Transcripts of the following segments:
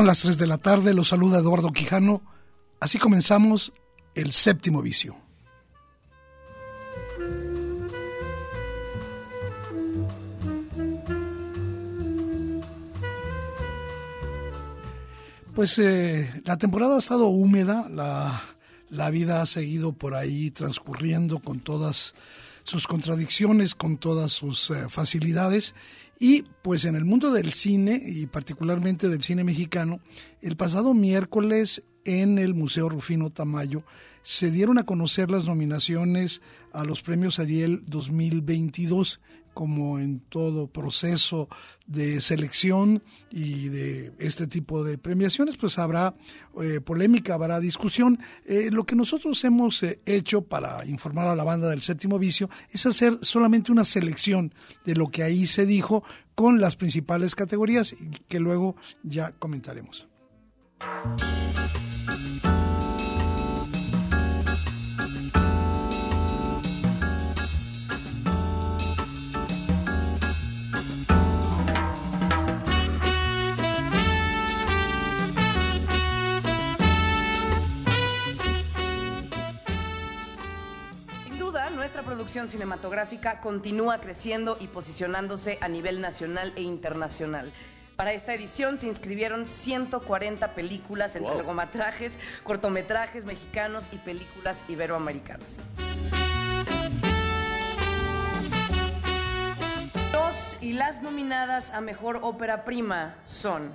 Son las 3 de la tarde, los saluda Eduardo Quijano. Así comenzamos el séptimo vicio. Pues eh, la temporada ha estado húmeda, la, la vida ha seguido por ahí transcurriendo con todas sus contradicciones, con todas sus eh, facilidades. Y pues en el mundo del cine, y particularmente del cine mexicano, el pasado miércoles en el Museo Rufino Tamayo se dieron a conocer las nominaciones a los premios Ariel 2022 como en todo proceso de selección y de este tipo de premiaciones, pues habrá eh, polémica, habrá discusión. Eh, lo que nosotros hemos eh, hecho para informar a la banda del séptimo vicio es hacer solamente una selección de lo que ahí se dijo con las principales categorías que luego ya comentaremos. Producción cinematográfica continúa creciendo y posicionándose a nivel nacional e internacional. Para esta edición se inscribieron 140 películas entre largometrajes, cortometrajes mexicanos y películas iberoamericanas. Los y las nominadas a Mejor Ópera Prima son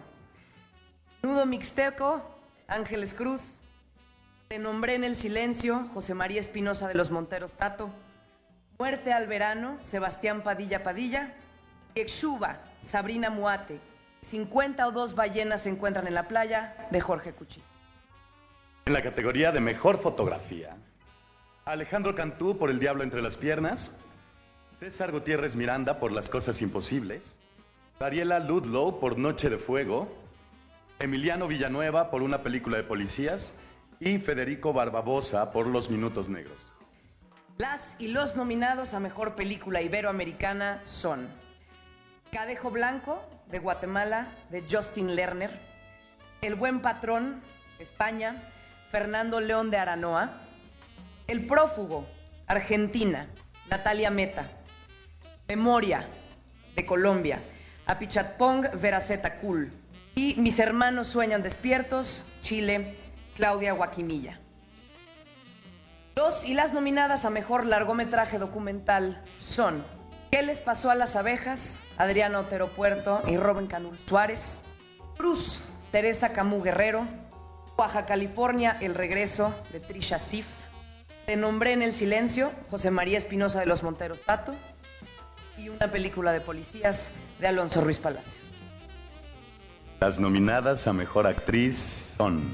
Nudo Mixteco, Ángeles Cruz, Te nombré en el silencio, José María Espinosa de los Monteros Tato, Muerte al verano, Sebastián Padilla Padilla. Exuba, Sabrina Muate. 50 o dos ballenas se encuentran en la playa, de Jorge Cuchi. En la categoría de mejor fotografía, Alejandro Cantú por El Diablo entre las Piernas, César Gutiérrez Miranda por Las Cosas Imposibles, Dariela Ludlow por Noche de Fuego, Emiliano Villanueva por una película de policías y Federico Barbabosa por Los Minutos Negros. Las y los nominados a Mejor Película Iberoamericana son Cadejo Blanco, de Guatemala, de Justin Lerner, El Buen Patrón, España, Fernando León de Aranoa, El Prófugo, Argentina, Natalia Meta, Memoria, de Colombia, Apichatpong Veraceta Cool y Mis Hermanos Sueñan Despiertos, Chile, Claudia Guaquimilla. Los y las nominadas a mejor largometraje documental son ¿Qué les pasó a las abejas? Adriano Otero Puerto y Robin Canul Suárez. Cruz, Teresa Camú Guerrero. Baja California, El regreso de Trisha Sif. Te nombré en el silencio, José María Espinosa de los Monteros Tato. Y una película de policías de Alonso Ruiz Palacios. Las nominadas a mejor actriz son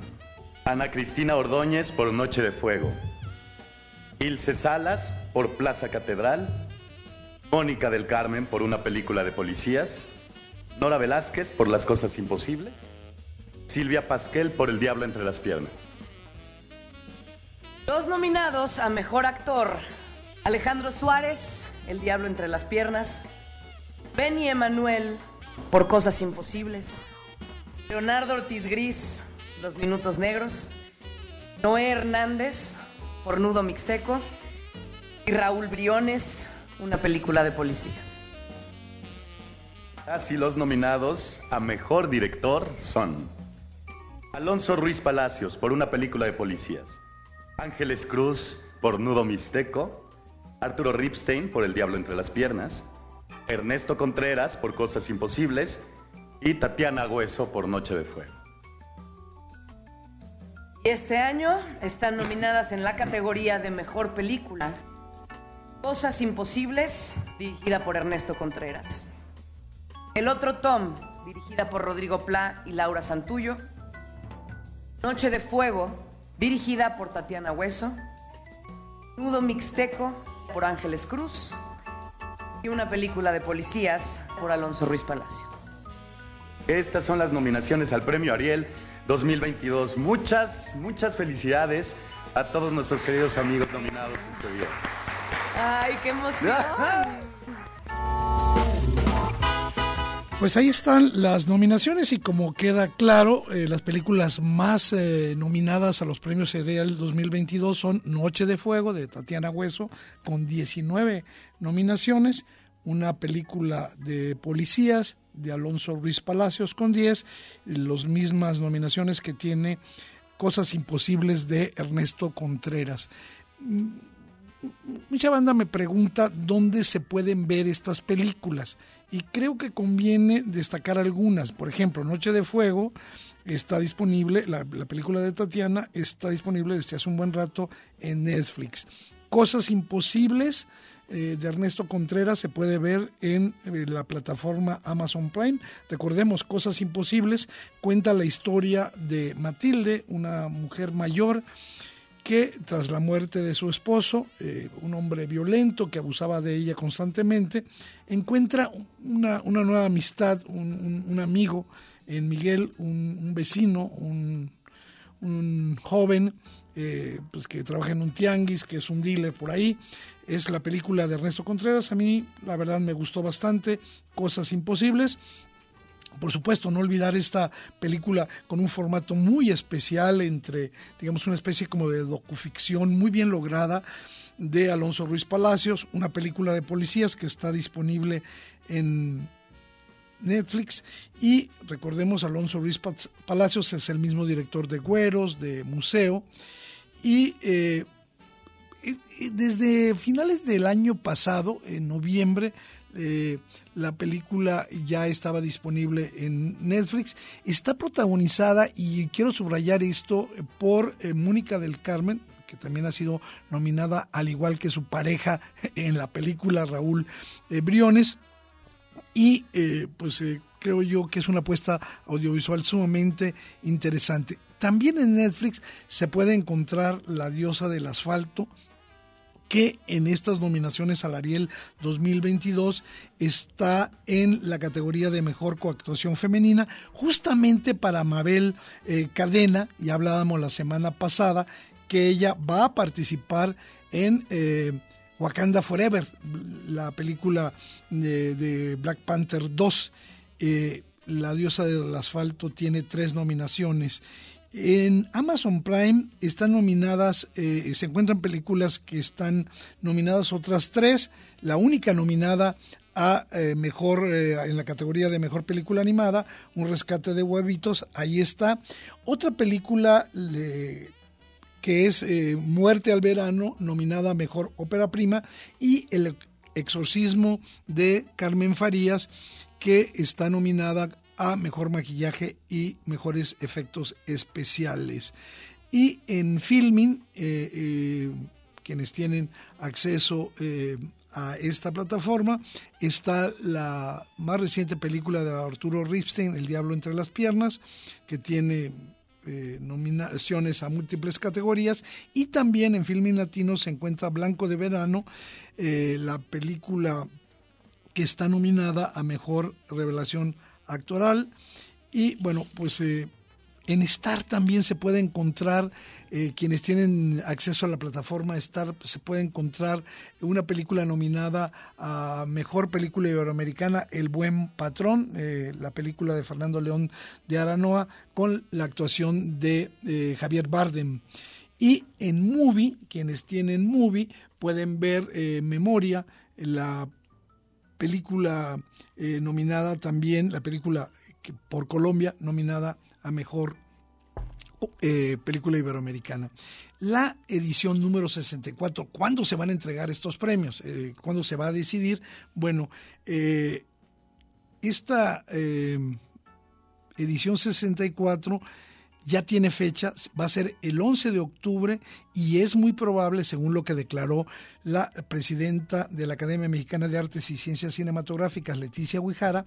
Ana Cristina Ordóñez por Noche de Fuego. Ilse Salas por Plaza Catedral, Mónica del Carmen por una película de policías, Nora Velázquez por Las Cosas Imposibles, Silvia Pasquel por El Diablo entre las Piernas. Los nominados a Mejor Actor, Alejandro Suárez, El Diablo entre las Piernas, Benny Emanuel por Cosas Imposibles, Leonardo Ortiz Gris, Los Minutos Negros, Noé Hernández por Nudo Mixteco, y Raúl Briones, una película de policías. Así los nominados a mejor director son Alonso Ruiz Palacios por una película de policías. Ángeles Cruz por Nudo Mixteco. Arturo Ripstein por El Diablo entre las Piernas. Ernesto Contreras por Cosas Imposibles. Y Tatiana Hueso por Noche de Fuego. Y este año están nominadas en la categoría de Mejor Película Cosas Imposibles, dirigida por Ernesto Contreras. El otro Tom, dirigida por Rodrigo Pla y Laura Santullo. Noche de Fuego, dirigida por Tatiana Hueso. Nudo Mixteco, por Ángeles Cruz. Y una película de policías por Alonso Ruiz Palacios. Estas son las nominaciones al Premio Ariel 2022. Muchas, muchas felicidades a todos nuestros queridos amigos nominados este día. ¡Ay, qué emoción! Pues ahí están las nominaciones y como queda claro, eh, las películas más eh, nominadas a los premios Serial 2022 son Noche de Fuego de Tatiana Hueso con 19 nominaciones, una película de policías de Alonso Ruiz Palacios con 10, las mismas nominaciones que tiene Cosas Imposibles de Ernesto Contreras mucha banda me pregunta dónde se pueden ver estas películas y creo que conviene destacar algunas. Por ejemplo, Noche de Fuego está disponible, la, película de Tatiana está disponible desde hace un buen rato en Netflix. Cosas Imposibles eh, de Ernesto Contreras se puede ver en eh, la plataforma Amazon Prime. Recordemos, Cosas Imposibles cuenta la historia de Matilde, una mujer mayor que tras la muerte de su esposo, eh, un hombre violento que abusaba de ella constantemente, encuentra una, nueva amistad, un, amigo en Miguel, un, vecino, un, joven eh, pues que trabaja en un tianguis, que es un dealer por ahí. Es la película de Ernesto Contreras. A mí, la verdad, me gustó bastante. Cosas imposibles. Por supuesto, no olvidar esta película con un formato muy especial entre, digamos, una especie como de docuficción muy bien lograda de Alonso Ruiz Palacios, una película de policías que está disponible en Netflix. Y recordemos Alonso Ruiz Palacios es el mismo director de Güeros, de Museo. Y eh, desde finales del año pasado, en noviembre, eh, la película ya estaba disponible en Netflix. Está protagonizada, y quiero subrayar esto, por eh, Mónica del Carmen, que también ha sido nominada, al igual que su pareja en la película Raúl eh, Briones. Y pues creo yo que es una apuesta audiovisual sumamente interesante. También en Netflix se puede encontrar La diosa del asfalto, que en estas nominaciones al Ariel 2022 está en la categoría de mejor coactuación femenina, justamente para Mabel eh, Cadena, y hablábamos la semana pasada, que ella va a participar en eh, Wakanda Forever, la película de, Black Panther 2. Eh, la diosa del asfalto tiene tres nominaciones en Amazon Prime están nominadas, eh, se encuentran películas que están nominadas otras tres. La única nominada a eh, mejor eh, en la categoría de mejor película animada, Un rescate de huevitos, ahí está. Otra película que es Muerte al verano, nominada a mejor ópera prima, y El exorcismo de Carmen Farías, que está nominada a mejor maquillaje y mejores efectos especiales. Y en filming, eh, eh, quienes tienen acceso eh, a esta plataforma, está la más reciente película de Arturo Ripstein, El Diablo entre las Piernas, que tiene nominaciones a múltiples categorías y también en Filming Latino se encuentra Blanco de Verano, la película que está nominada a Mejor Revelación actoral. Y bueno, pues eh, en Star también se puede encontrar, eh, quienes tienen acceso a la plataforma Star, se puede encontrar una película nominada a Mejor Película Iberoamericana, El Buen Patrón, eh, la película de Fernando León de Aranoa, con la actuación de Javier Bardem. Y en Movie, quienes tienen Movie, pueden ver Memoria, la película eh, nominada también, la película por Colombia nominada a Mejor eh, película iberoamericana. La edición número 64, ¿cuándo se van a entregar estos premios? Eh, ¿Cuándo se va a decidir? Bueno, esta edición 64 ya tiene fecha, va a ser el 11 de octubre y es muy probable, según lo que declaró la presidenta de la Academia Mexicana de Artes y Ciencias Cinematográficas, Leticia Guijara,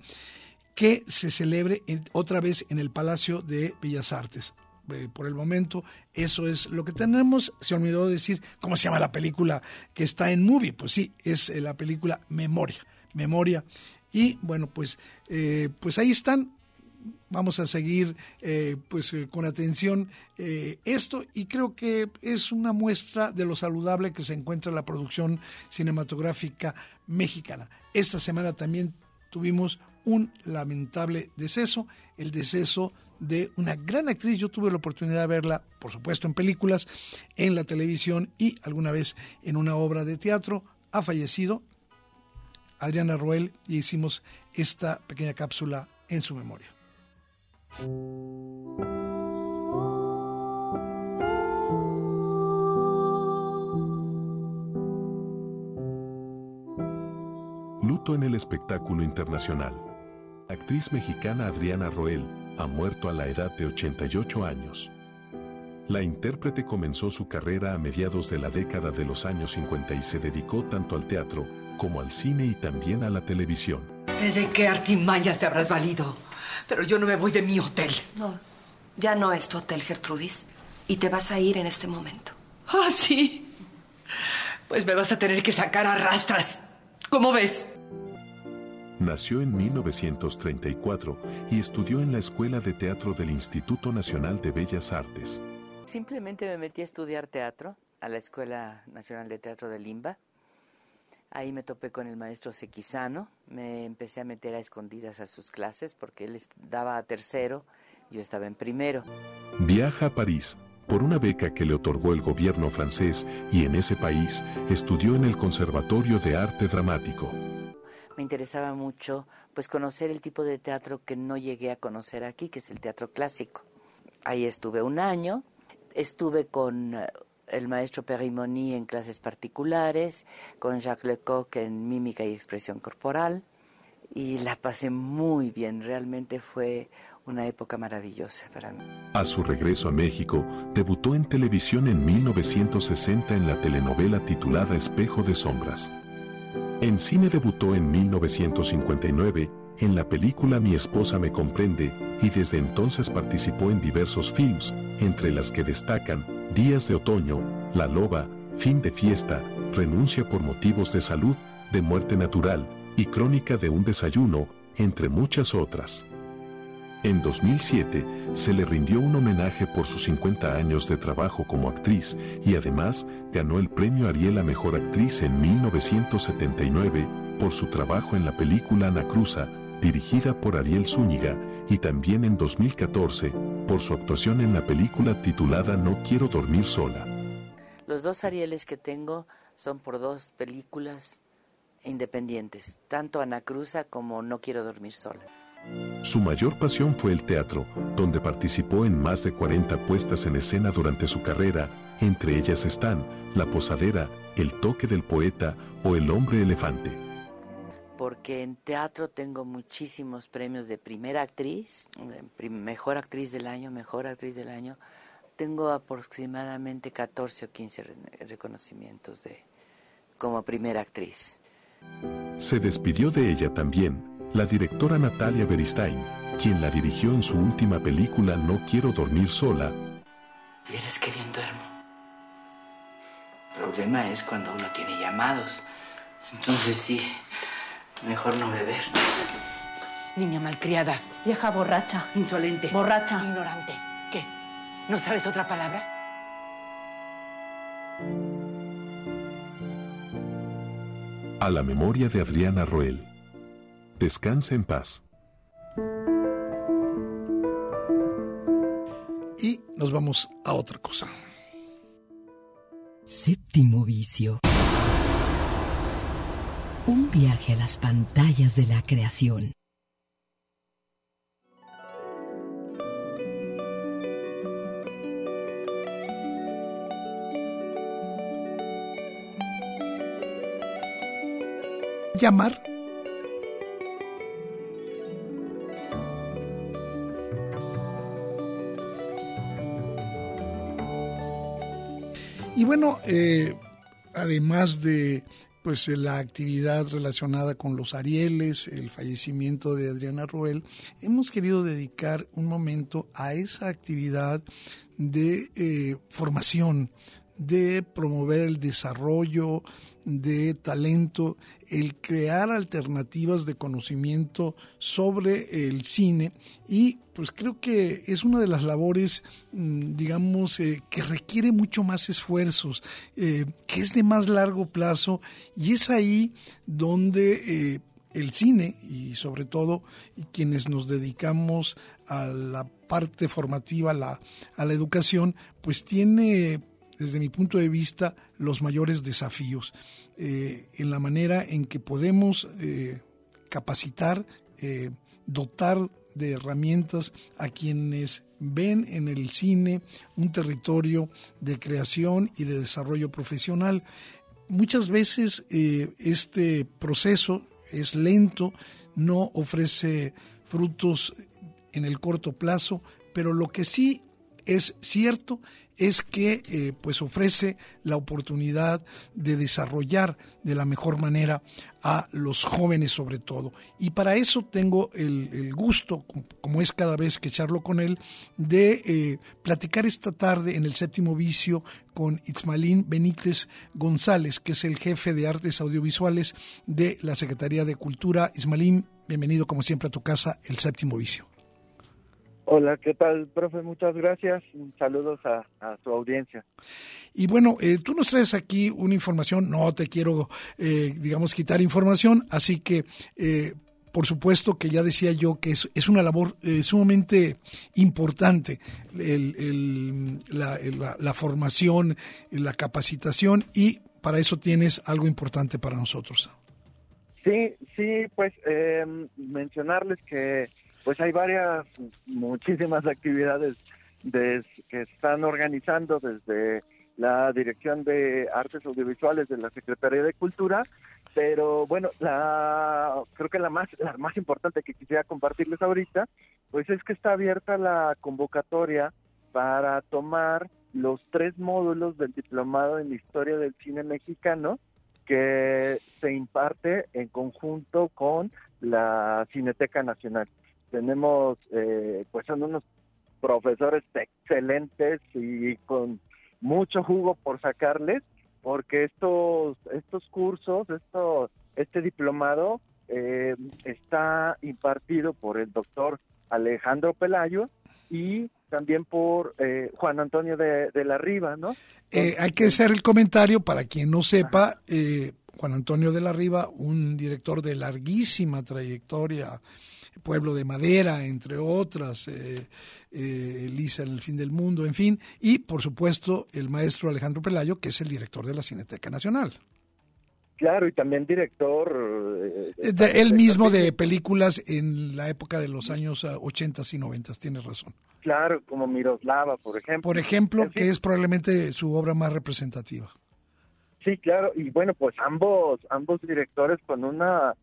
que se celebre otra vez en el Palacio de Bellas Artes. Eh, por el momento, eso es lo que tenemos. Se olvidó decir cómo se llama la película que está en movie. Pues sí, es eh, la película Memoria. Memoria. Y bueno, pues, eh, pues ahí están. Vamos a seguir pues con atención esto y creo que es una muestra de lo saludable que se encuentra la producción cinematográfica mexicana. Esta semana también tuvimos un lamentable deceso, el deceso de una gran actriz. Yo tuve la oportunidad de verla, por supuesto, en películas, en la televisión y alguna vez en una obra de teatro. Ha fallecido Adriana Roel y hicimos esta pequeña cápsula en su memoria. Luto en el espectáculo internacional. Actriz mexicana Adriana Roel ha muerto a la edad de 88 años. La intérprete comenzó su carrera a mediados de la década de los años 50 y se dedicó tanto al teatro como al cine y también a la televisión. Sé de qué artimañas te habrás valido, pero yo no me voy de mi hotel. No, ya no es tu hotel, Gertrudis, y te vas a ir en este momento. ¿Ah, sí? Pues me vas a tener que sacar a rastras. ¿Cómo ves? Nació en 1934 y estudió en la Escuela de Teatro del Instituto Nacional de Bellas Artes. Simplemente me metí a estudiar teatro a la Escuela Nacional de Teatro de Limba. Ahí me topé con el maestro Sequizano, me empecé a meter a escondidas a sus clases porque él daba a tercero, yo estaba en primero. Viaja a París por una beca que le otorgó el gobierno francés y en ese país estudió en el Conservatorio de Arte Dramático me interesaba mucho pues conocer el tipo de teatro que no llegué a conocer aquí, que es el teatro clásico. Ahí estuve un año, estuve con eh, el maestro Perimoni en clases particulares, con Jacques Lecoq en mímica y expresión corporal, y la pasé muy bien, realmente fue una época maravillosa para mí. A su regreso a México, debutó en televisión en 1960 en la telenovela titulada Espejo de Sombras. En cine debutó en 1959 en la película Mi esposa me comprende y desde entonces participó en diversos films, entre las que destacan Días de Otoño, La Loba, Fin de Fiesta, Renuncia por motivos de salud, de muerte natural y Crónica de un desayuno, entre muchas otras. En 2007 se le rindió un homenaje por sus 50 años de trabajo como actriz y además ganó el premio Ariel a Mejor Actriz en 1979 por su trabajo en la película Ana Cruza, dirigida por Ariel Zúñiga, y también en 2014 por su actuación en la película titulada No quiero dormir sola. Los dos Arieles que tengo son por dos películas independientes, tanto Ana Cruza como No quiero dormir sola. Su mayor pasión fue el teatro, donde participó en más de 40 puestas en escena durante su carrera, entre ellas están La Posadera, El Toque del Poeta o El Hombre Elefante. Porque en teatro tengo muchísimos premios de primera actriz, mejor actriz del año, mejor actriz del año. Tengo aproximadamente 14 o 15 reconocimientos de como primera actriz. Se despidió de ella también la directora Natalia Beristain, quien la dirigió en su última película No quiero dormir sola. Vieras que bien duermo. El problema es cuando uno tiene llamados. Entonces sí, mejor no beber. Niña malcriada. Vieja borracha. Insolente. Borracha. Ignorante. ¿Qué? ¿No sabes otra palabra? A la memoria de Adriana Roel. Descanse en paz. Y nos vamos a otra cosa. Séptimo vicio. Un viaje a las pantallas de la creación. Llamar. Y bueno, eh, además de pues la actividad relacionada con los Arieles, el fallecimiento de Adriana Roel, hemos querido dedicar un momento a esa actividad de eh, formación, de promover el desarrollo de talento, el crear alternativas de conocimiento sobre el cine. Y pues creo que es una de las labores, mm, digamos, eh, que requiere mucho más esfuerzos, eh, que es de más largo plazo. Y es ahí donde... Eh, el cine y sobre todo quienes nos dedicamos a la parte formativa, la, a la educación, pues tiene desde mi punto de vista, los mayores desafíos eh, en la manera en que podemos eh, capacitar, eh, dotar de herramientas a quienes ven en el cine un territorio de creación y de desarrollo profesional. Muchas veces este proceso es lento, no ofrece frutos en el corto plazo, pero lo que sí es cierto que eh, pues ofrece la oportunidad de desarrollar de la mejor manera a los jóvenes sobre todo. Y para eso tengo el, gusto, como es cada vez que charlo con él, de eh, platicar esta tarde en el séptimo vicio con Itzmalín Benítez González, que es el jefe de artes audiovisuales de la Secretaría de Cultura. Ismalín, bienvenido como siempre a tu casa, el séptimo vicio. Hola, ¿qué tal, profe? Muchas gracias. Saludos a, a su audiencia. Y bueno, eh, tú nos traes aquí una información, no te quiero, eh, digamos, quitar información, así que, eh, por supuesto que ya decía yo que es, es una labor sumamente importante el, la, la, la formación, la capacitación y para eso tienes algo importante para nosotros. Sí, sí, pues mencionarles que pues hay varias, muchísimas actividades que están organizando desde la Dirección de Artes Audiovisuales de la Secretaría de Cultura, pero bueno, la, creo que la más, la más importante que quisiera compartirles ahorita, pues es que está abierta la convocatoria para tomar los tres módulos del diplomado en Historia del Cine Mexicano que se imparte en conjunto con la Cineteca Nacional tenemos, eh, pues son unos profesores excelentes y con mucho jugo por sacarles, porque estos, estos cursos, esto, este diplomado eh, está impartido por el doctor Alejandro Pelayo y también por eh, Juan Antonio de, la Riva, ¿no? hay que hacer el comentario para quien no sepa, Juan Antonio de la Riva, un director de larguísima trayectoria Pueblo de Madera, entre otras, eh, eh, Elisa en el fin del mundo, en fin, y por supuesto el maestro Alejandro Pelayo, que es el director de la Cineteca Nacional. Claro, y también director... Eh, él mismo de películas en la época de los años 80 y 90, tienes razón. Claro, como Miroslava, por ejemplo. Por ejemplo, que es probablemente su obra más representativa. Sí, claro, y bueno, pues ambos, ambos directores con una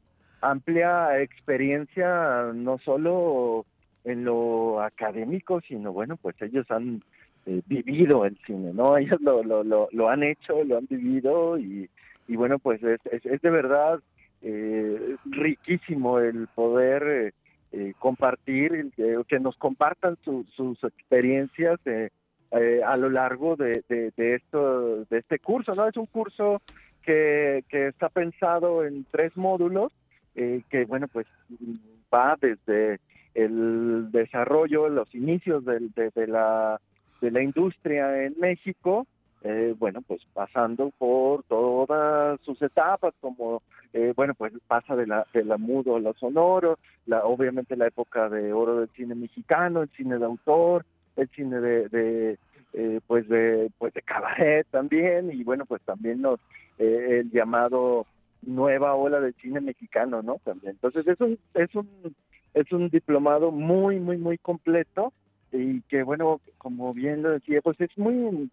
amplia experiencia, no solo en lo académico, sino bueno, pues ellos han eh, vivido el cine, ¿no? Ellos lo, lo, lo, lo, han hecho, lo han vivido y, y bueno, pues es, es, de verdad eh, riquísimo el poder eh, eh compartir, que nos compartan sus experiencias a lo largo de, de, de, esto, de este curso, ¿no? Es un curso que, que está pensado en tres módulos eh, que bueno, pues va desde el desarrollo, los inicios de, la, de la industria en México, eh, bueno, pues pasando por todas sus etapas, como, eh, bueno, pues pasa de la, de la mudo a la sonoro, la, obviamente la época de oro del cine mexicano, el cine de autor, el cine de, de pues de pues de cabaret también y bueno pues también los el llamado nueva ola del cine mexicano, ¿no? También. Entonces es un, es un, es un diplomado muy, muy, muy completo y que, bueno, como bien lo decía, pues es muy,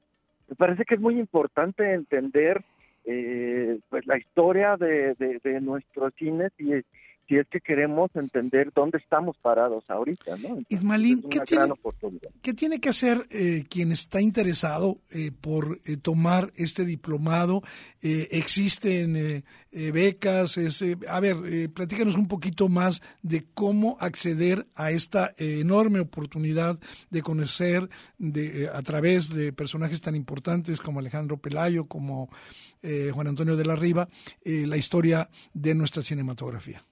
me parece que es muy importante entender eh, pues la historia de, de, nuestros cines y si es que queremos entender dónde estamos parados ahorita, ¿no? Ismalín, ¿qué tiene, ¿qué tiene, que hacer eh, quien está interesado eh, por eh, tomar este diplomado? ¿Existen becas? a ver, platícanos un poquito más de cómo acceder a esta enorme oportunidad de conocer de, a través de personajes tan importantes como Alejandro Pelayo, como Juan Antonio de la Riva, la historia de nuestra cinematografía.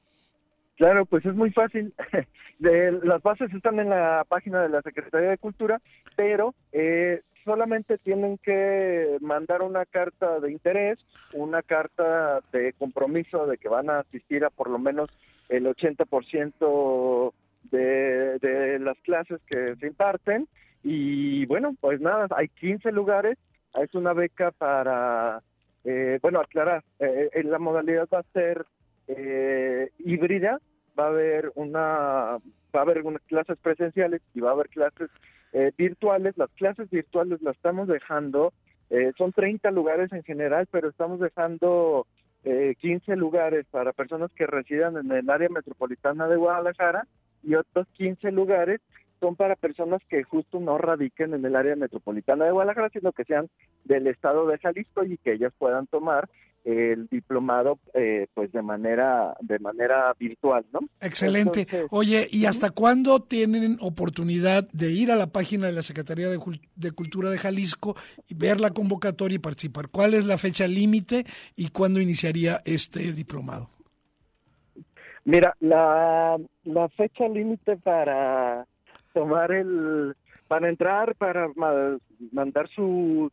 Claro, pues es muy fácil. De, las bases están en la página de la Secretaría de Cultura, pero eh, solamente tienen que mandar una carta de interés, una carta de compromiso de que van a asistir a por lo menos el 80% de, de las clases que se imparten. Y bueno, pues nada, hay 15 lugares. Es una beca para, eh, bueno, aclarar, eh, la modalidad va a ser eh, híbrida, va a haber una va a haber unas clases presenciales y va a haber clases eh, virtuales. Las clases virtuales las estamos dejando, eh, son 30 lugares en general, pero estamos dejando eh, 15 lugares para personas que residan en el área metropolitana de Guadalajara y otros 15 lugares son para personas que justo no radiquen en el área metropolitana de Guadalajara, sino que sean del estado de Jalisco y que ellas puedan tomar el diplomado eh, pues de manera de manera virtual no excelente. Oye y hasta cuándo tienen oportunidad de ir a la página de la secretaría de, de, cultura de Jalisco y ver la convocatoria y participar cuál es la fecha límite y cuándo iniciaría este diplomado mira la la fecha límite para tomar el para entrar para mandar su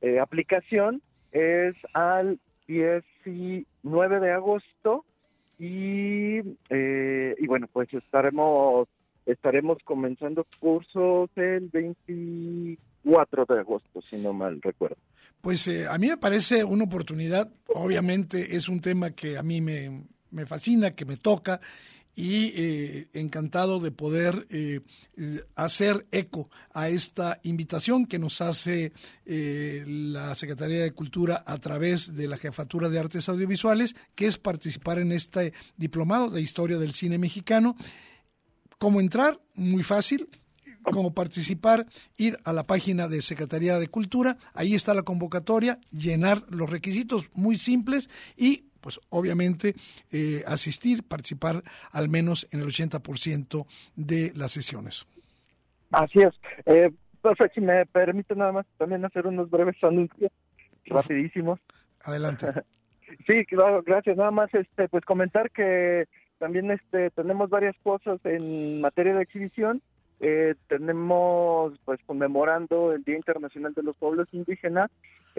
eh, aplicación es al 19 de agosto y, eh, y bueno, pues estaremos estaremos comenzando cursos el 24 de agosto, si no mal recuerdo. Pues eh, a mí me parece una oportunidad, obviamente es un tema que a mí me, me fascina, que me toca y eh, encantado de poder eh, hacer eco a esta invitación que nos hace eh, la Secretaría de Cultura a través de la Jefatura de Artes Audiovisuales, que es participar en este diplomado de Historia del Cine Mexicano. ¿Cómo entrar? Muy fácil. Cómo participar, ir a la página de Secretaría de Cultura, ahí está la convocatoria, llenar los requisitos muy simples y pues obviamente eh, asistir, participar al menos en el 80% de las sesiones. Así es. Eh, si me permite nada más también hacer unos breves anuncios rapidísimos. Adelante. sí, claro, gracias. Nada más este pues comentar que también este tenemos varias cosas en materia de exhibición. Eh, tenemos pues conmemorando el Día Internacional de los Pueblos Indígenas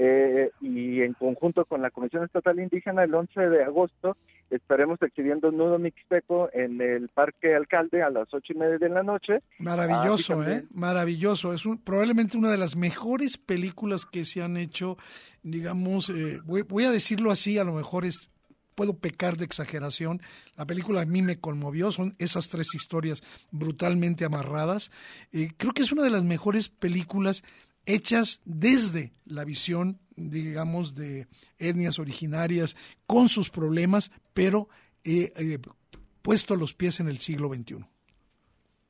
eh, y en conjunto con la Comisión Estatal Indígena el 11 de agosto estaremos exhibiendo Nudo Mixteco en el Parque Alcalde a las ocho y media de la noche. Maravilloso, ¿eh? Maravilloso. Es probablemente una de las mejores películas que se han hecho, digamos, eh, voy, a decirlo así, a lo mejor es puedo pecar de exageración. La película a mí me conmovió, son esas tres historias brutalmente amarradas. Eh, creo que es una de las mejores películas hechas desde la visión, digamos, de etnias originarias con sus problemas, pero eh, eh, puesto los pies en el siglo XXI.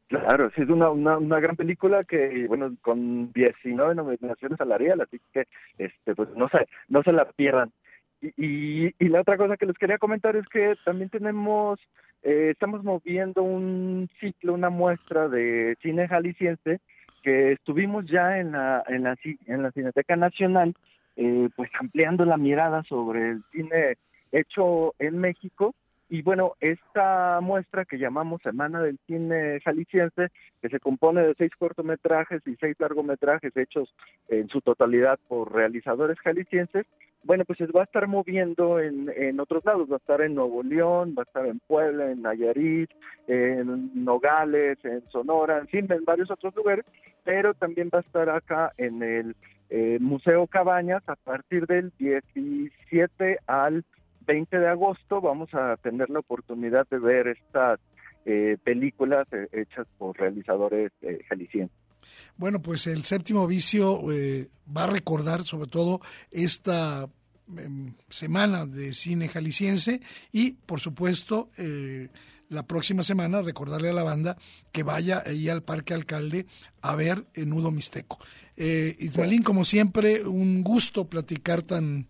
Claro, sí, es una, una, gran película que, bueno, con 19 nominaciones salariales, así que, este, pues no se, no se la pierdan. Y, y, la otra cosa que les quería comentar es que también tenemos, eh, estamos moviendo un ciclo, una muestra de cine jalisciense que estuvimos ya en la, en la, en la Cineteca Nacional, eh, pues ampliando la mirada sobre el cine hecho en México. Y bueno, esta muestra que llamamos Semana del Cine Jalisciense, que se compone de seis cortometrajes y seis largometrajes hechos en su totalidad por realizadores jaliscienses, bueno, pues se va a estar moviendo en, en otros lados, va a estar en Nuevo León, va a estar en Puebla, en Nayarit, en Nogales, en Sonora, en fin, en varios otros lugares, pero también va a estar acá en el eh, Museo Cabañas a partir del 17 al 20 de agosto. Vamos a tener la oportunidad de ver estas eh, películas eh, hechas por realizadores jaliscienses. Bueno, pues el séptimo vicio va a recordar sobre todo esta em, semana de cine jalisciense y, por supuesto, eh, la próxima semana recordarle a la banda que vaya ahí al Parque Alcalde a ver Nudo Mixteco. Eh, Ismaelín, como siempre, un gusto platicar tan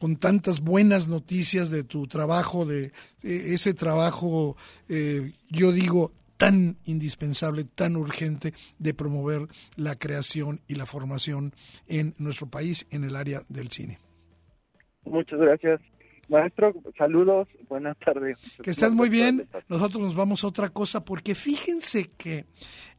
con tantas buenas noticias de tu trabajo, de, ese trabajo, eh, yo digo, tan indispensable, tan urgente de promover la creación y la formación en nuestro país en el área del cine. Muchas gracias. Maestro, saludos, buenas tardes. Que estés muy bien. Nosotros nos vamos a otra cosa porque fíjense que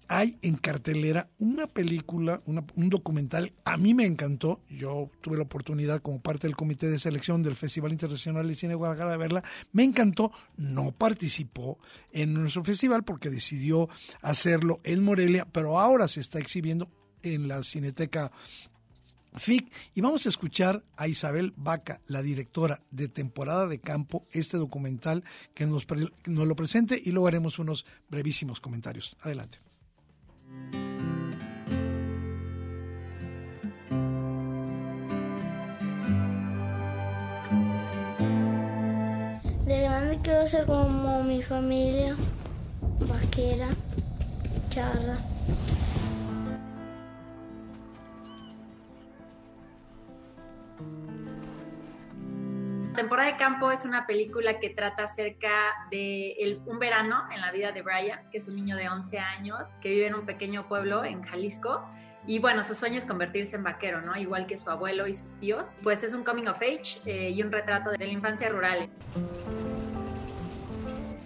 hay en cartelera una película, un documental, a mí me encantó, yo tuve la oportunidad como parte del comité de selección del Festival Internacional de Cine de Guadalajara de verla, me encantó, no participó en nuestro festival porque decidió hacerlo en Morelia, pero ahora se está exhibiendo en la Cineteca FIC y vamos a escuchar a Isabel Vaca, la directora de temporada de campo, este documental que nos, nos lo presente y luego haremos unos brevísimos comentarios. Adelante. De grande quiero ser como mi familia, vaquera, charra. Temporada de Campo es una película que trata acerca de un verano en la vida de Brian, que es un niño de 11 años que vive en un pequeño pueblo en Jalisco. Y bueno, su sueño es convertirse en vaquero, ¿no? Igual que su abuelo y sus tíos. Pues es un coming of age eh, y un retrato de la infancia rural.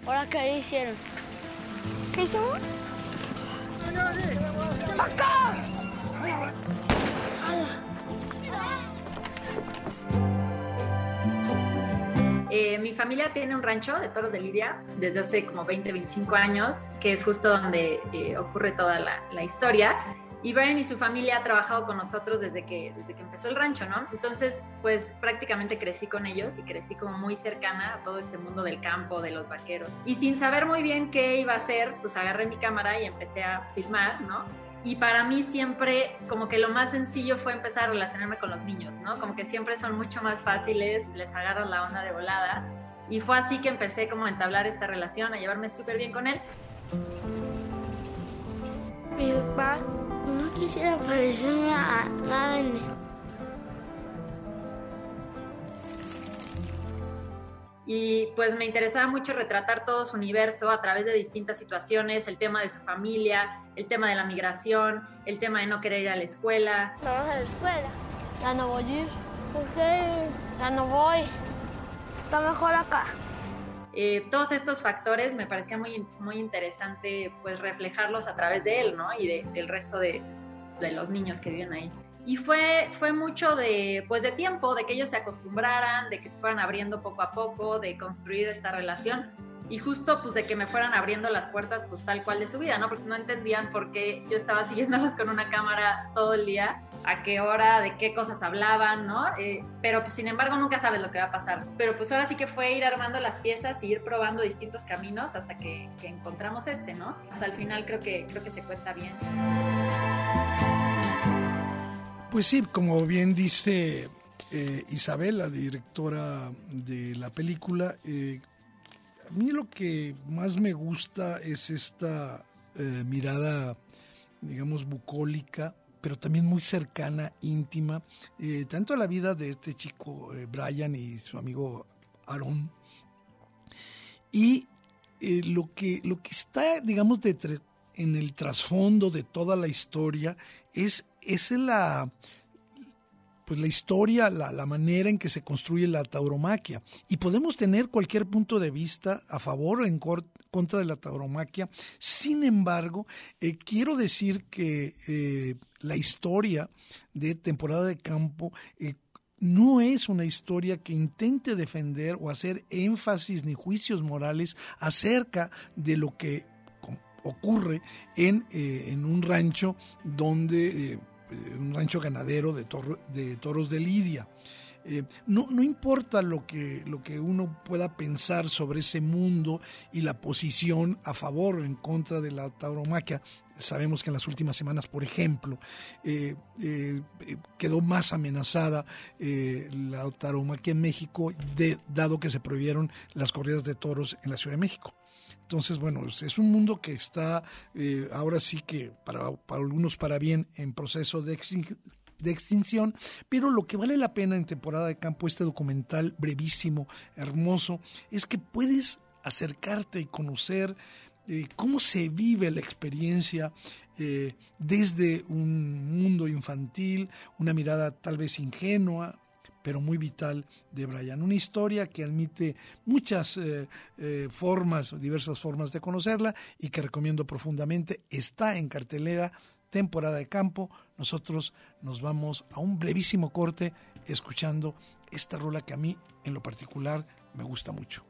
¿Ahora qué hicieron? ¿Qué hicimos? ¡Vaca! Eh, mi familia tiene un rancho de toros de Lidia desde hace como 20, 25 años, que es justo donde eh, ocurre toda la, historia. Y Brian y su familia ha trabajado con nosotros desde que, desde que empezó el rancho, ¿no? Entonces, pues prácticamente crecí con ellos y crecí como muy cercana a todo este mundo del campo, de los vaqueros. Y sin saber muy bien qué iba a hacer, pues agarré mi cámara y empecé a filmar, ¿no? Y para mí siempre como que lo más sencillo fue empezar a relacionarme con los niños, ¿no? Como que siempre son mucho más fáciles, les agarran la onda de volada. Y fue así que empecé como a entablar esta relación, a llevarme súper bien con él. Mi papá no quisiera parecerme a nada en y pues me interesaba mucho retratar todo su universo a través de distintas situaciones, el tema de su familia, el tema de la migración, el tema de no querer ir a la escuela. No a la escuela. Ya no voy a ir. ¿Por qué? Ya no voy. Está mejor acá. Eh, todos estos factores me parecía muy, muy interesante pues reflejarlos a través de él, ¿no? Y del resto de, de los niños que viven ahí. Y fue, fue mucho de, pues de tiempo, de que ellos se acostumbraran, de que se fueran abriendo poco a poco, de construir esta relación y justo pues de que me fueran abriendo las puertas pues tal cual de su vida, ¿no? Porque no entendían por qué yo estaba siguiéndolos con una cámara todo el día, a qué hora, de qué cosas hablaban, ¿no? Eh, pero pues sin embargo nunca sabes lo que va a pasar. Pero pues ahora sí que fue ir armando las piezas y ir probando distintos caminos hasta que, que encontramos este, ¿no? Pues al final creo que, creo que se cuenta bien. Pues sí, como bien dice eh, Isabel, la directora de la película, eh, a mí lo que más me gusta es esta eh, mirada, digamos, bucólica, pero también muy cercana, íntima, tanto a la vida de este chico Brian y su amigo Aaron. Y lo, que, lo que está, digamos, en el trasfondo de toda la historia es es la, pues la historia, la, manera en que se construye la tauromaquia. Y podemos tener cualquier punto de vista a favor o en contra de la tauromaquia. Sin embargo, eh, quiero decir que eh, la historia de temporada de campo eh, no es una historia que intente defender o hacer énfasis ni juicios morales acerca de lo que ocurre en, en un rancho donde un rancho ganadero de, de toros de Lidia. Eh, no, no importa lo que, lo que uno pueda pensar sobre ese mundo y la posición a favor o en contra de la tauromaquia, Sabemos que en las últimas semanas, por ejemplo, eh, eh, quedó más amenazada la tauromaquia en México, de, dado que se prohibieron las corridas de toros en la Ciudad de México. Entonces, bueno, es un mundo que está ahora sí que para, para, algunos para bien en proceso de, de extinción, pero lo que vale la pena en temporada de campo, este documental brevísimo, hermoso, es que puedes acercarte y conocer eh, cómo se vive la experiencia eh, desde un mundo infantil, una mirada tal vez ingenua, pero muy vital de Brian. Una historia que admite muchas eh, formas, diversas formas de conocerla y que recomiendo profundamente. Está en cartelera temporada de campo, nosotros nos vamos a un brevísimo corte escuchando esta rola que a mí en lo particular me gusta mucho.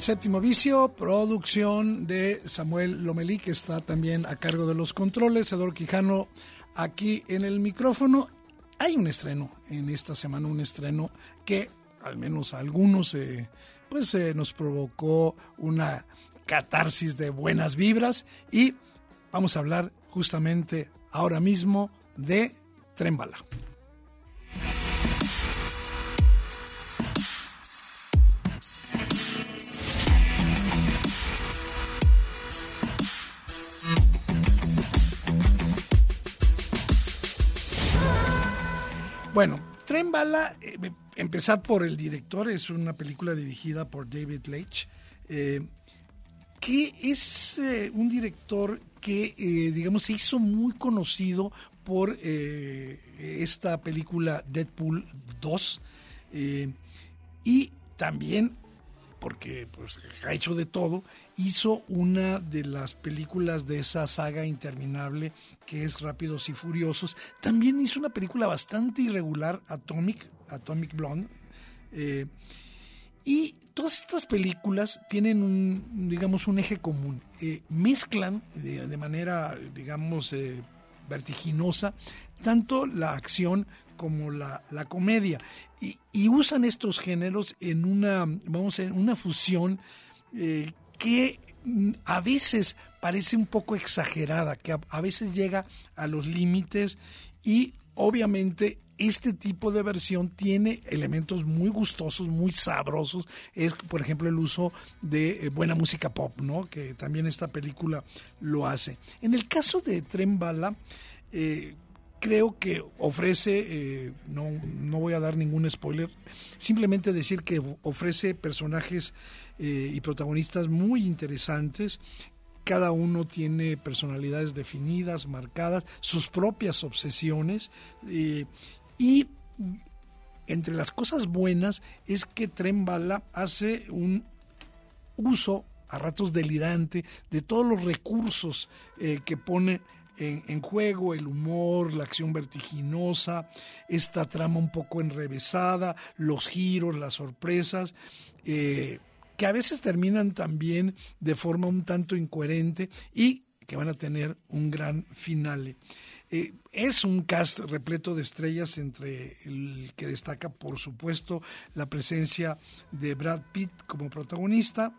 Séptimo Vicio, producción de Samuel Lomelí, que está también a cargo de los controles, Eduardo Quijano aquí en el micrófono. Hay un estreno en esta semana, un estreno que al menos a algunos eh, pues eh, nos provocó una catarsis de buenas vibras y vamos a hablar justamente ahora mismo de Trembala. Bueno, Tren Bala, eh, empezar por el director, es una película dirigida por David Leitch, eh, que es eh, un director que, digamos, se hizo muy conocido por esta película Deadpool 2 y también porque pues, ha hecho de todo, hizo una de las películas de esa saga interminable que es Rápidos y Furiosos. También hizo una película bastante irregular, Atomic, Atomic Blonde. Eh, y todas estas películas tienen un, digamos, un eje común. Eh, mezclan de, manera, digamos, eh, vertiginosa tanto la acción como la, comedia. Y, usan estos géneros en una, vamos, en una fusión eh, que a veces parece un poco exagerada, que a, veces llega a los límites y obviamente este tipo de versión tiene elementos muy gustosos, muy sabrosos. Es, por ejemplo, el uso de eh, buena música pop, ¿no? Que también esta película lo hace. En el caso de Tren Bala, eh, creo que ofrece, eh, no, no, voy a dar ningún spoiler, simplemente decir que ofrece personajes eh, y protagonistas muy interesantes. Cada uno tiene personalidades definidas, marcadas, sus propias obsesiones. Eh, y entre las cosas buenas es que Tren Bala hace un uso a ratos delirante de todos los recursos que pone en, juego el humor, la acción vertiginosa, esta trama un poco enrevesada, los giros, las sorpresas, eh, que a veces terminan también de forma un tanto incoherente y que van a tener un gran final. Eh, es un cast repleto de estrellas entre el que destaca por supuesto la presencia de Brad Pitt como protagonista,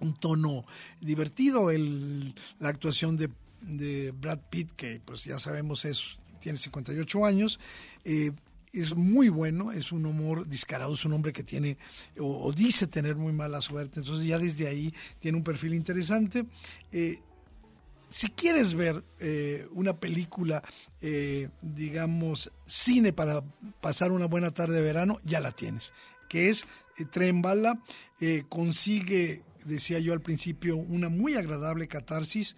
un tono divertido, el, la actuación de, de, Brad Pitt que pues ya sabemos es tiene 58 años. Eh, es muy bueno, es un humor descarado, es un hombre que tiene o, dice tener muy mala suerte, entonces ya desde ahí tiene un perfil interesante. Eh, si quieres ver eh, una película, digamos, cine para pasar una buena tarde de verano, ya la tienes, que es Tren Bala, consigue, decía yo al principio, una muy agradable catarsis.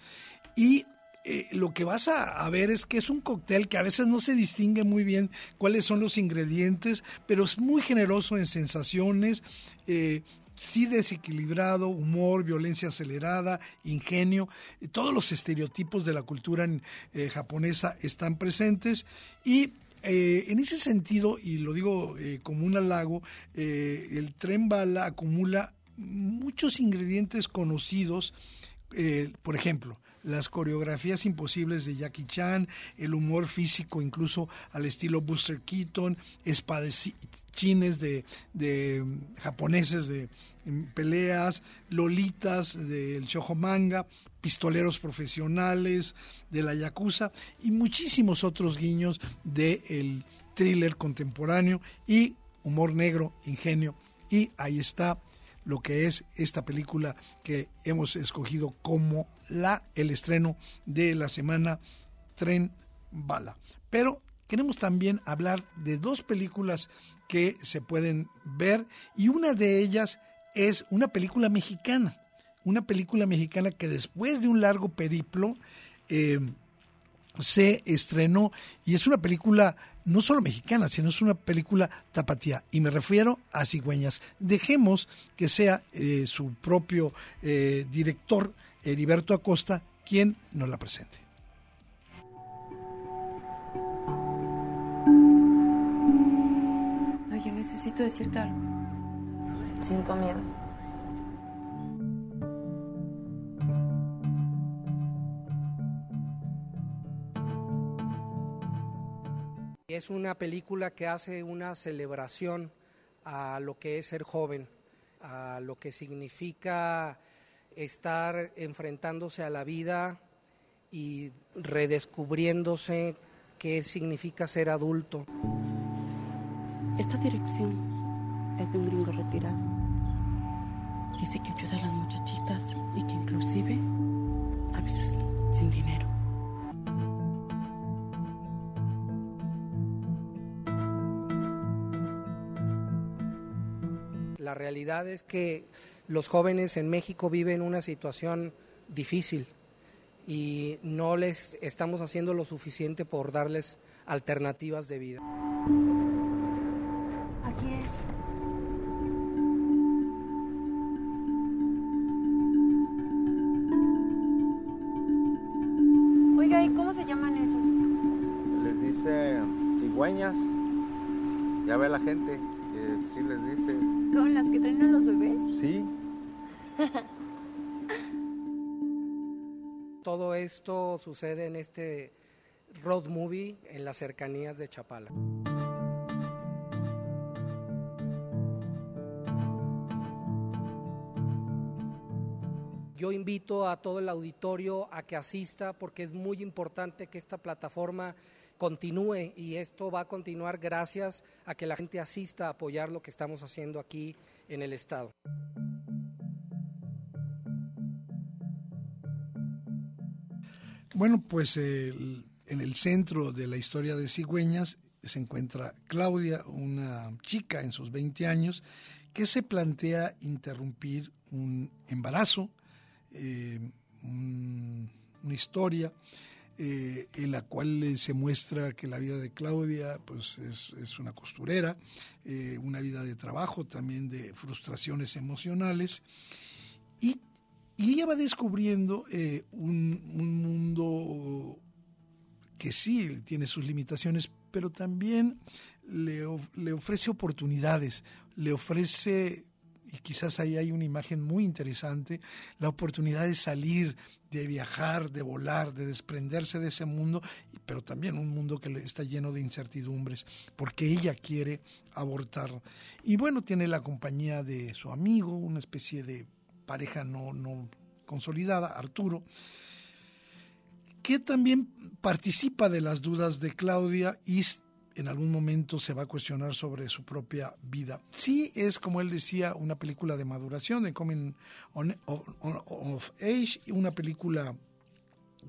Y eh, lo que vas a, ver es que es un cóctel que a veces no se distingue muy bien cuáles son los ingredientes, pero es muy generoso en sensaciones, eh, sí desequilibrado, humor, violencia acelerada, ingenio, todos los estereotipos de la cultura eh, japonesa están presentes. Y en ese sentido, y lo digo como un halago, el tren bala acumula muchos ingredientes conocidos, por ejemplo, las coreografías imposibles de Jackie Chan, el humor físico incluso al estilo Buster Keaton, espadachines de, de japoneses de peleas, lolitas del shojo manga, pistoleros profesionales de la yakuza y muchísimos otros guiños del de thriller contemporáneo y humor negro, ingenio. Y ahí está lo que es esta película que hemos escogido como la el estreno de la semana Tren Bala. Pero queremos también hablar de dos películas que se pueden ver y una de ellas es una película mexicana, una película mexicana que después de un largo periplo eh, se estrenó y es una película no solo mexicana, sino es una película tapatía y me refiero a Cigüeñas. Dejemos que sea eh, su propio eh, director, Heriberto Acosta, quien nos la presente. Oye, necesito decirte algo. Siento miedo. Es una película que hace una celebración a lo que es ser joven, a lo que significa estar enfrentándose a la vida y redescubriéndose qué significa ser adulto. Esta dirección es de un gringo retirado. Dice que a las muchachitas y que inclusive a veces sin dinero. Realidad es que los jóvenes en México viven una situación difícil y no les estamos haciendo lo suficiente por darles alternativas de vida. Aquí es. Oiga, ¿y cómo se llaman esos? Les dice cigüeñas. Ya ve la gente que sí les dice. ¿Con las que traen a los bebés? Sí. Todo esto sucede en este road movie en las cercanías de Chapala. Yo invito a todo el auditorio a que asista porque es muy importante que esta plataforma continúe y esto va a continuar gracias a que la gente asista a apoyar lo que estamos haciendo aquí en el Estado. Bueno, pues el, en el centro de la historia de Cigüeñas se encuentra Claudia, una chica en sus 20 años, que se plantea interrumpir un embarazo, eh, un, una historia eh, en la cual se muestra que la vida de Claudia pues, es, es una costurera, eh, una vida de trabajo, también de frustraciones emocionales, y, ella va descubriendo eh, un, un, mundo que sí tiene sus limitaciones, pero también le, le ofrece oportunidades, le ofrece y quizás ahí hay una imagen muy interesante, la oportunidad de salir, de viajar, de volar, de desprenderse de ese mundo, pero también un mundo que está lleno de incertidumbres, porque ella quiere abortar. Y bueno, tiene la compañía de su amigo, una especie de pareja no, no consolidada, Arturo, que también participa de las dudas de Claudia y en algún momento se va a cuestionar sobre su propia vida. Sí es, como él decía, una película de maduración, de coming of age, una película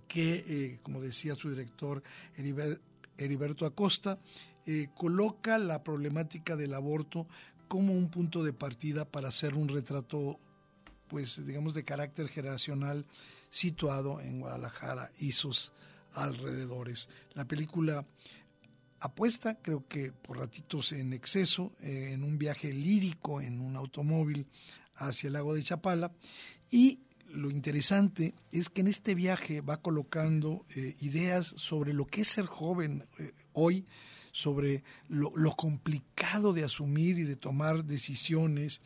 que, eh, como decía su director Heriberto Acosta, eh, coloca la problemática del aborto como un punto de partida para hacer un retrato, pues digamos, de carácter generacional situado en Guadalajara y sus alrededores. La película apuesta, creo que por ratitos en exceso, eh, en un viaje lírico en un automóvil hacia el lago de Chapala. Y lo interesante es que en este viaje va colocando eh, ideas sobre lo que es ser joven eh, hoy, sobre lo, lo, complicado de asumir y de tomar decisiones,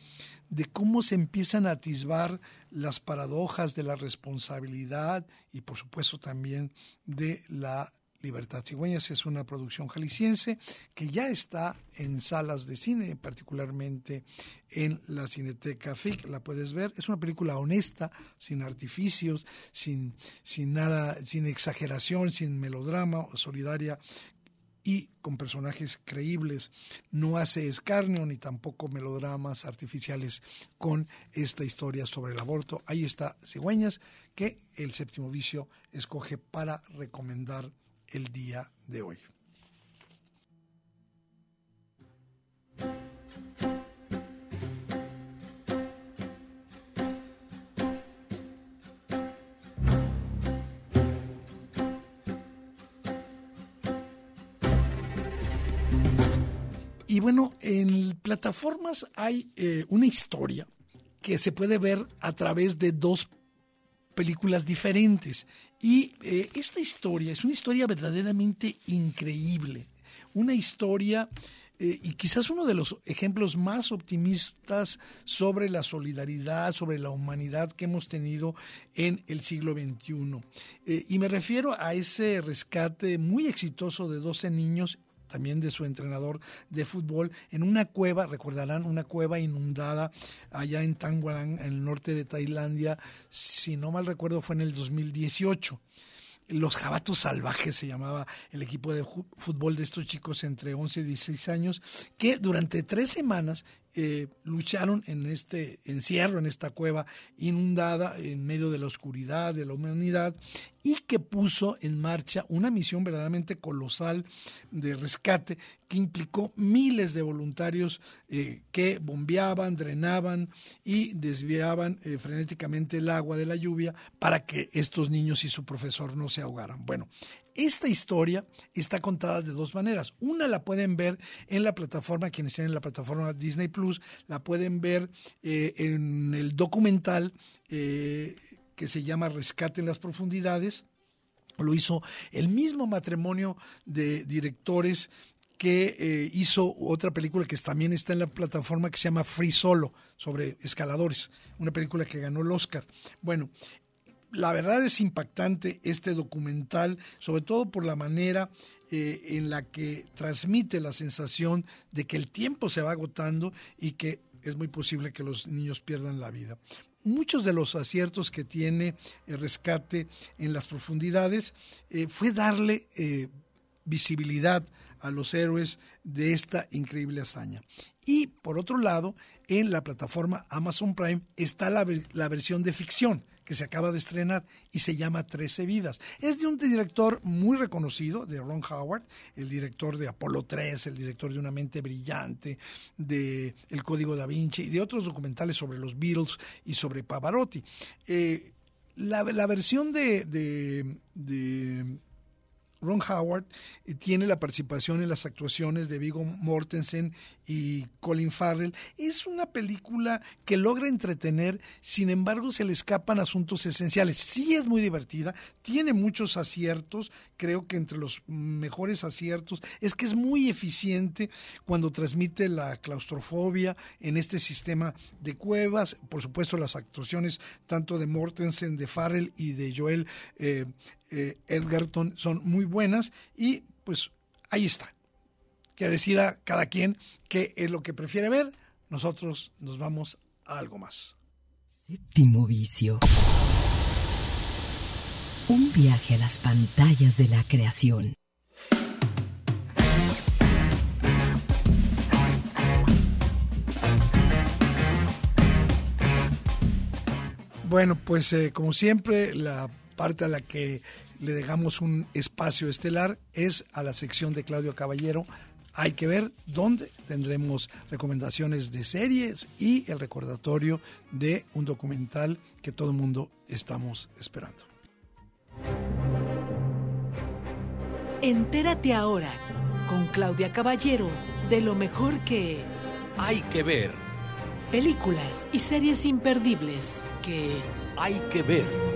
de cómo se empiezan a atisbar las paradojas de la responsabilidad y por supuesto también de la Libertad Cigüeñas es una producción jalisciense que ya está en salas de cine, particularmente en la Cineteca FIC, la puedes ver. Es una película honesta, sin artificios, sin, sin nada, sin exageración, sin melodrama, solidaria y con personajes creíbles. No hace escarnio ni tampoco melodramas artificiales con esta historia sobre el aborto. Ahí está Cigüeñas, que el séptimo vicio escoge para recomendar el día de hoy. Y bueno, en plataformas hay eh, una historia que se puede ver a través de dos películas diferentes. Y eh, esta historia es una historia verdaderamente increíble, una historia eh, y quizás uno de los ejemplos más optimistas sobre la solidaridad, sobre la humanidad que hemos tenido en el siglo XXI. Eh, y me refiero a ese rescate muy exitoso de 12 niños también de su entrenador de fútbol, en una cueva, recordarán, una cueva inundada allá en Tangwalang, en el norte de Tailandia, si no mal recuerdo fue en el 2018. Los Jabatos Salvajes se llamaba el equipo de fútbol de estos chicos entre 11 y 16 años, que durante tres semanas eh, lucharon en este encierro, en esta cueva inundada, en medio de la oscuridad, de la humanidad, y que puso en marcha una misión verdaderamente colosal de rescate que implicó miles de voluntarios eh, que bombeaban, drenaban y desviaban eh, frenéticamente el agua de la lluvia para que estos niños y su profesor no se ahogaran. Bueno, esta historia está contada de dos maneras. Una la pueden ver en la plataforma, quienes tienen la plataforma Disney Plus, la pueden ver eh, en el documental eh, que se llama Rescate en las Profundidades. Lo hizo el mismo matrimonio de directores que eh, hizo otra película que también está en la plataforma que se llama Free Solo, sobre escaladores, una película que ganó el Oscar. Bueno, la verdad es impactante este documental, sobre todo por la manera eh, en la que transmite la sensación de que el tiempo se va agotando y que es muy posible que los niños pierdan la vida. Muchos de los aciertos que tiene el rescate en las profundidades eh, fue darle eh, visibilidad a los héroes de esta increíble hazaña. Y por otro lado, en la plataforma Amazon Prime está la, la versión de ficción que se acaba de estrenar y se llama Trece Vidas. Es de un director muy reconocido, de Ron Howard, el director de Apolo 3, el director de Una mente brillante, de El Código da Vinci y de otros documentales sobre los Beatles y sobre Pavarotti. Eh, la, versión de, de, Ron Howard eh, tiene la participación en las actuaciones de Vigo Mortensen y Colin Farrell. Es una película que logra entretener, sin embargo se le escapan asuntos esenciales. Sí es muy divertida, tiene muchos aciertos, creo que entre los mejores aciertos es que es muy eficiente cuando transmite la claustrofobia en este sistema de cuevas. Por supuesto las actuaciones tanto de Mortensen, de Farrell y de Joel eh, eh, Edgerton son muy buenas y pues ahí está. Que decida cada quien qué es lo que prefiere ver. Nosotros nos vamos a algo más. Séptimo vicio. Un viaje a las pantallas de la creación. Bueno, pues eh, como siempre, la parte a la que le dejamos un espacio estelar es a la sección de Claudio Caballero. Hay que ver dónde tendremos recomendaciones de series y el recordatorio de un documental que todo el mundo estamos esperando. Entérate ahora con Claudia Caballero de lo mejor que hay que ver. Películas y series imperdibles que hay que ver.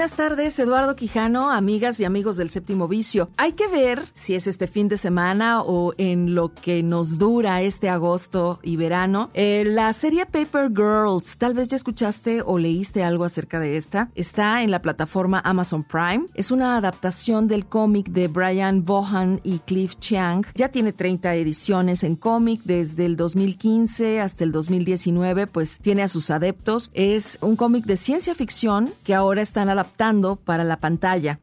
Buenas tardes, Eduardo Quijano, amigas y amigos del séptimo vicio. Hay que ver si es este fin de semana o en lo que nos dura este agosto y verano. Eh, la serie Paper Girls, tal vez ya escuchaste o leíste algo acerca de esta. Está en la plataforma Amazon Prime. Es una adaptación del cómic de Brian Bohan y Cliff Chiang. Ya tiene 30 ediciones en cómic desde el 2015 hasta el 2019, pues tiene a sus adeptos. Es un cómic de ciencia ficción que ahora están adaptando para la pantalla.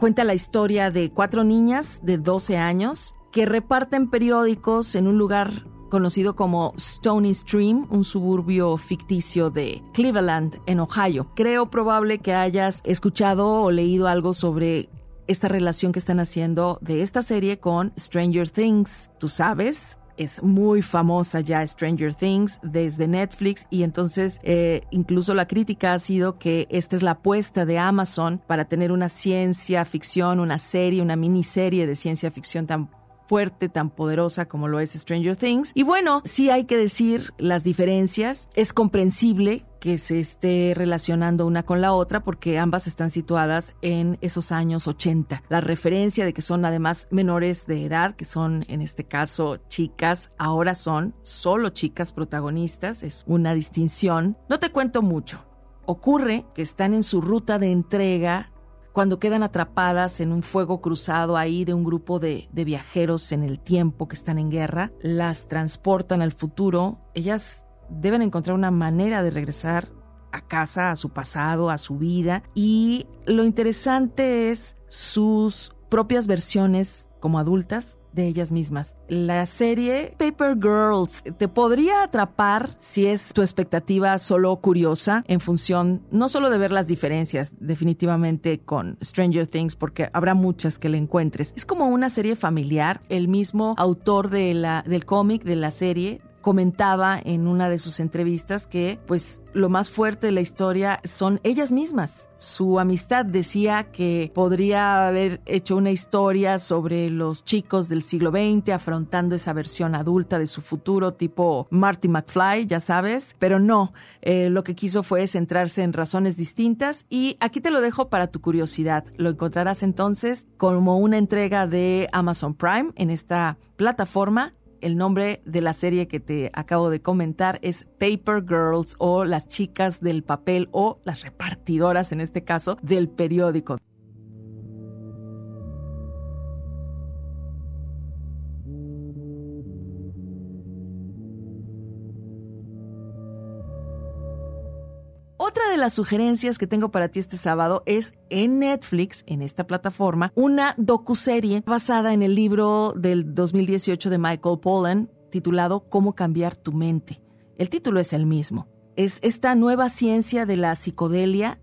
Cuenta la historia de cuatro niñas de 12 años que reparten periódicos en un lugar conocido como Stony Stream, un suburbio ficticio de Cleveland, en Ohio. Creo probable que hayas escuchado o leído algo sobre esta relación que están haciendo de esta serie con Stranger Things. ¿Tú sabes? Es muy famosa ya Stranger Things desde Netflix y entonces eh, incluso la crítica ha sido que esta es la apuesta de Amazon para tener una ciencia ficción, una serie, una miniserie de ciencia ficción tan fuerte, tan poderosa como lo es Stranger Things. Y bueno, sí hay que decir las diferencias. Es comprensible que se esté relacionando una con la otra porque ambas están situadas en esos años 80. La referencia de que son además menores de edad, que son en este caso chicas, ahora son solo chicas protagonistas, es una distinción. No te cuento mucho. Ocurre que están en su ruta de entrega cuando quedan atrapadas en un fuego cruzado ahí de un grupo de, de, viajeros en el tiempo que están en guerra, las transportan al futuro, ellas deben encontrar una manera de regresar a casa, a su pasado, a su vida, y lo interesante es sus propias versiones como adultas de ellas mismas. La serie Paper Girls te podría atrapar si es tu expectativa solo curiosa en función no solo de ver las diferencias definitivamente con Stranger Things porque habrá muchas que le encuentres. Es como una serie familiar. El mismo autor de la, del cómic de la serie comentaba en una de sus entrevistas que pues lo más fuerte de la historia son ellas mismas. Su amistad decía que podría haber hecho una historia sobre los chicos del siglo XX afrontando esa versión adulta de su futuro tipo Marty McFly, ya sabes, pero no, eh, lo que quiso fue centrarse en razones distintas y aquí te lo dejo para tu curiosidad. Lo encontrarás entonces como una entrega de Amazon Prime en esta plataforma el nombre de la serie que te acabo de comentar es Paper Girls o las chicas del papel o las repartidoras en este caso del periódico. Otra de las sugerencias que tengo para ti este sábado es en Netflix, en esta plataforma, una docuserie basada en el libro del 2018 de Michael Pollan titulado Cómo cambiar tu mente. El título es el mismo. Es esta nueva ciencia de la psicodelia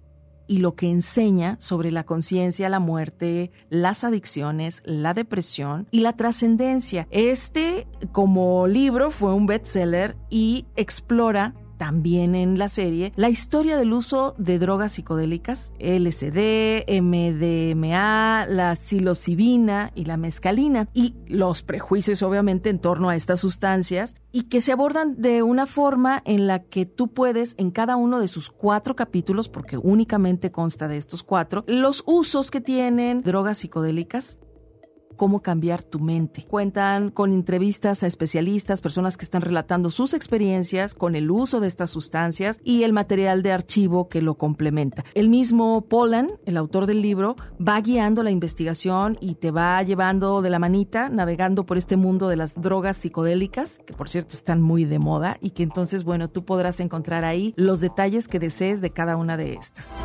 y lo que enseña sobre la conciencia, la muerte, las adicciones, la depresión y la trascendencia. Este, como libro, fue un bestseller y explora también en la serie la historia del uso de drogas psicodélicas, LSD, MDMA, la psilocibina y la mescalina, y los prejuicios obviamente en torno a estas sustancias, y que se abordan de una forma en la que tú puedes, en cada uno de sus cuatro capítulos, porque únicamente consta de estos cuatro, los usos que tienen drogas psicodélicas cómo cambiar tu mente. Cuentan con entrevistas a especialistas, personas que están relatando sus experiencias con el uso de estas sustancias y el material de archivo que lo complementa. El mismo Polan, el autor del libro, va guiando la investigación y te va llevando de la manita, navegando por este mundo de las drogas psicodélicas, que por cierto están muy de moda y que entonces, bueno, tú podrás encontrar ahí los detalles que desees de cada una de estas.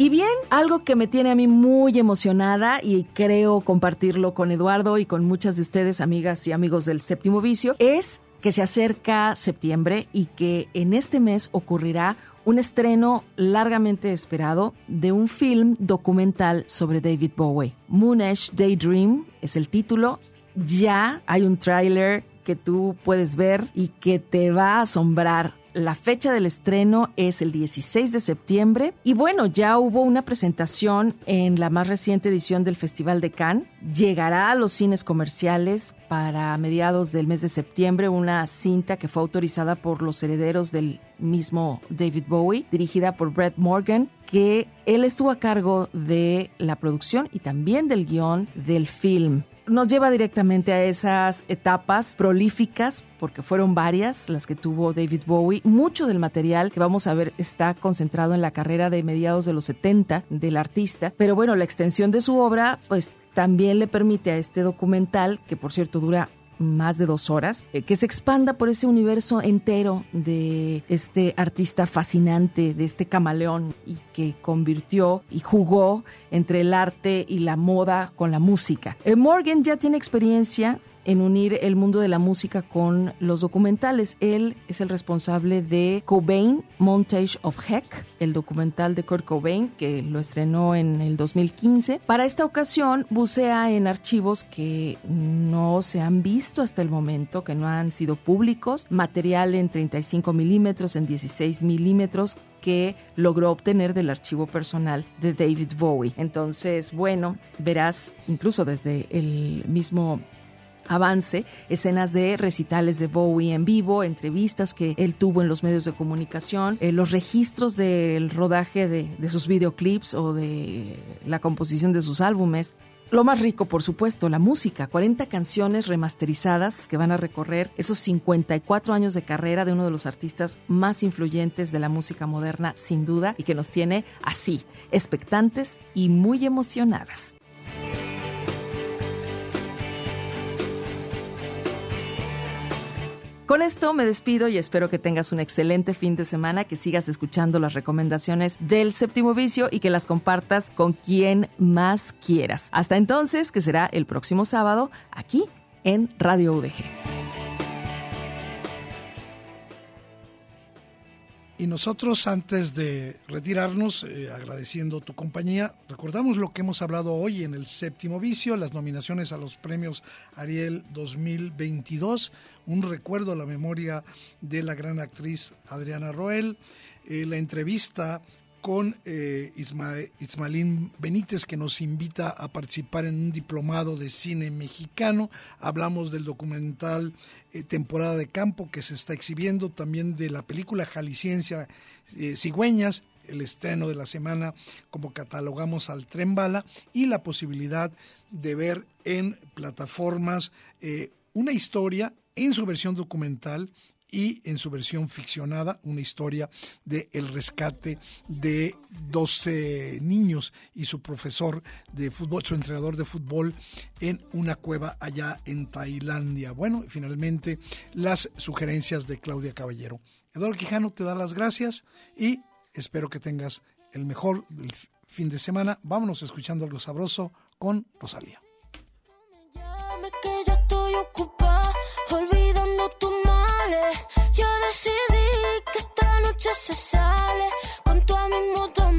Y bien, algo que me tiene a mí muy emocionada y creo compartirlo con Eduardo y con muchas de ustedes, amigas y amigos del séptimo vicio, es que se acerca septiembre y que en este mes ocurrirá un estreno largamente esperado de un film documental sobre David Bowie. Moonish Daydream es el título. Ya hay un tráiler que tú puedes ver y que te va a asombrar la fecha del estreno es el 16 de septiembre y bueno, ya hubo una presentación en la más reciente edición del Festival de Cannes. Llegará a los cines comerciales para mediados del mes de septiembre una cinta que fue autorizada por los herederos del mismo David Bowie, dirigida por Brett Morgan, que él estuvo a cargo de la producción y también del guion del film nos lleva directamente a esas etapas prolíficas, porque fueron varias las que tuvo David Bowie. Mucho del material que vamos a ver está concentrado en la carrera de mediados de los 70 del artista, pero bueno, la extensión de su obra pues también le permite a este documental, que por cierto dura más de dos horas, eh, que se expanda por ese universo entero de este artista fascinante, de este camaleón y que convirtió y jugó entre el arte y la moda con la música. Eh, Morgan ya tiene experiencia en unir el mundo de la música con los documentales. Él es el responsable de Cobain, Montage of Heck, el documental de Kurt Cobain, que lo estrenó en el 2015. Para esta ocasión bucea en archivos que no se han visto hasta el momento, que no han sido públicos, material en 35 milímetros, en 16 milímetros, que logró obtener del archivo personal de David Bowie. Entonces, bueno, verás incluso desde el mismo avance, escenas de recitales de Bowie en vivo, entrevistas que él tuvo en los medios de comunicación, eh, los registros del rodaje de, de sus videoclips o de la composición de sus álbumes. Lo más rico, por supuesto, la música. 40 canciones remasterizadas que van a recorrer esos 54 años de carrera de uno de los artistas más influyentes de la música moderna, sin duda, y que nos tiene así, expectantes y muy emocionadas. Con esto me despido y espero que tengas un excelente fin de semana, que sigas escuchando las recomendaciones del séptimo vicio y que las compartas con quien más quieras. Hasta entonces, que será el próximo sábado aquí en Radio UDG. Y nosotros, antes de retirarnos, eh, agradeciendo tu compañía, recordamos lo que hemos hablado hoy en el séptimo vicio, las nominaciones a los premios Ariel 2022, un recuerdo a la memoria de la gran actriz Adriana Roel, eh, la entrevista con eh, Benítez, que nos invita a participar en un diplomado de cine mexicano. Hablamos del documental eh, Temporada de Campo, que se está exhibiendo, también de la película Jalisciencia eh, Cigüeñas, el estreno de la semana, como catalogamos al Tren Bala, y la posibilidad de ver en plataformas una historia en su versión documental y en su versión ficcionada una historia de el rescate de 12 niños y su profesor de fútbol, su entrenador de fútbol en una cueva allá en Tailandia. Bueno, y finalmente las sugerencias de Claudia Caballero. Eduardo Quijano te da las gracias y espero que tengas el mejor fin de semana. Vámonos escuchando algo sabroso con Rosalía decidí que esta noche se sale. Con tu mismo moto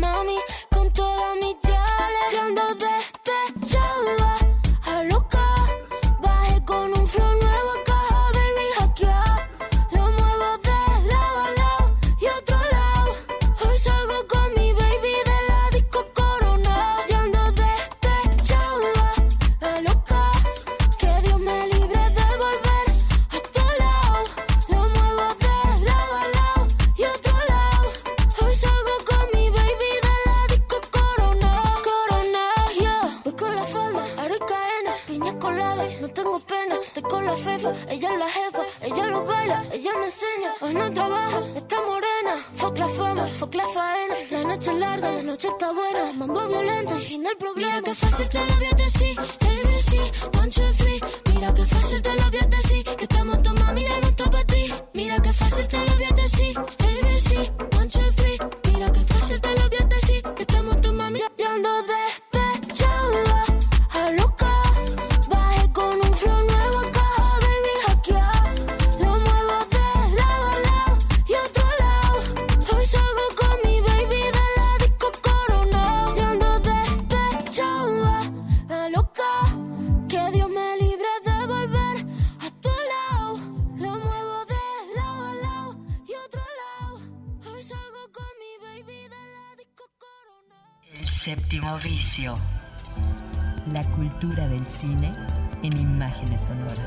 sonoras.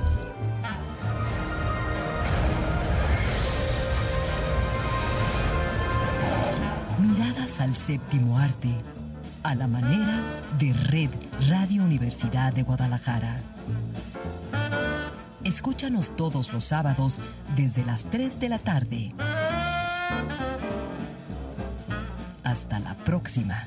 Miradas al séptimo arte, a la manera de Red Radio Universidad de Guadalajara. Escúchanos todos los sábados desde las 3 de la tarde. Hasta la próxima.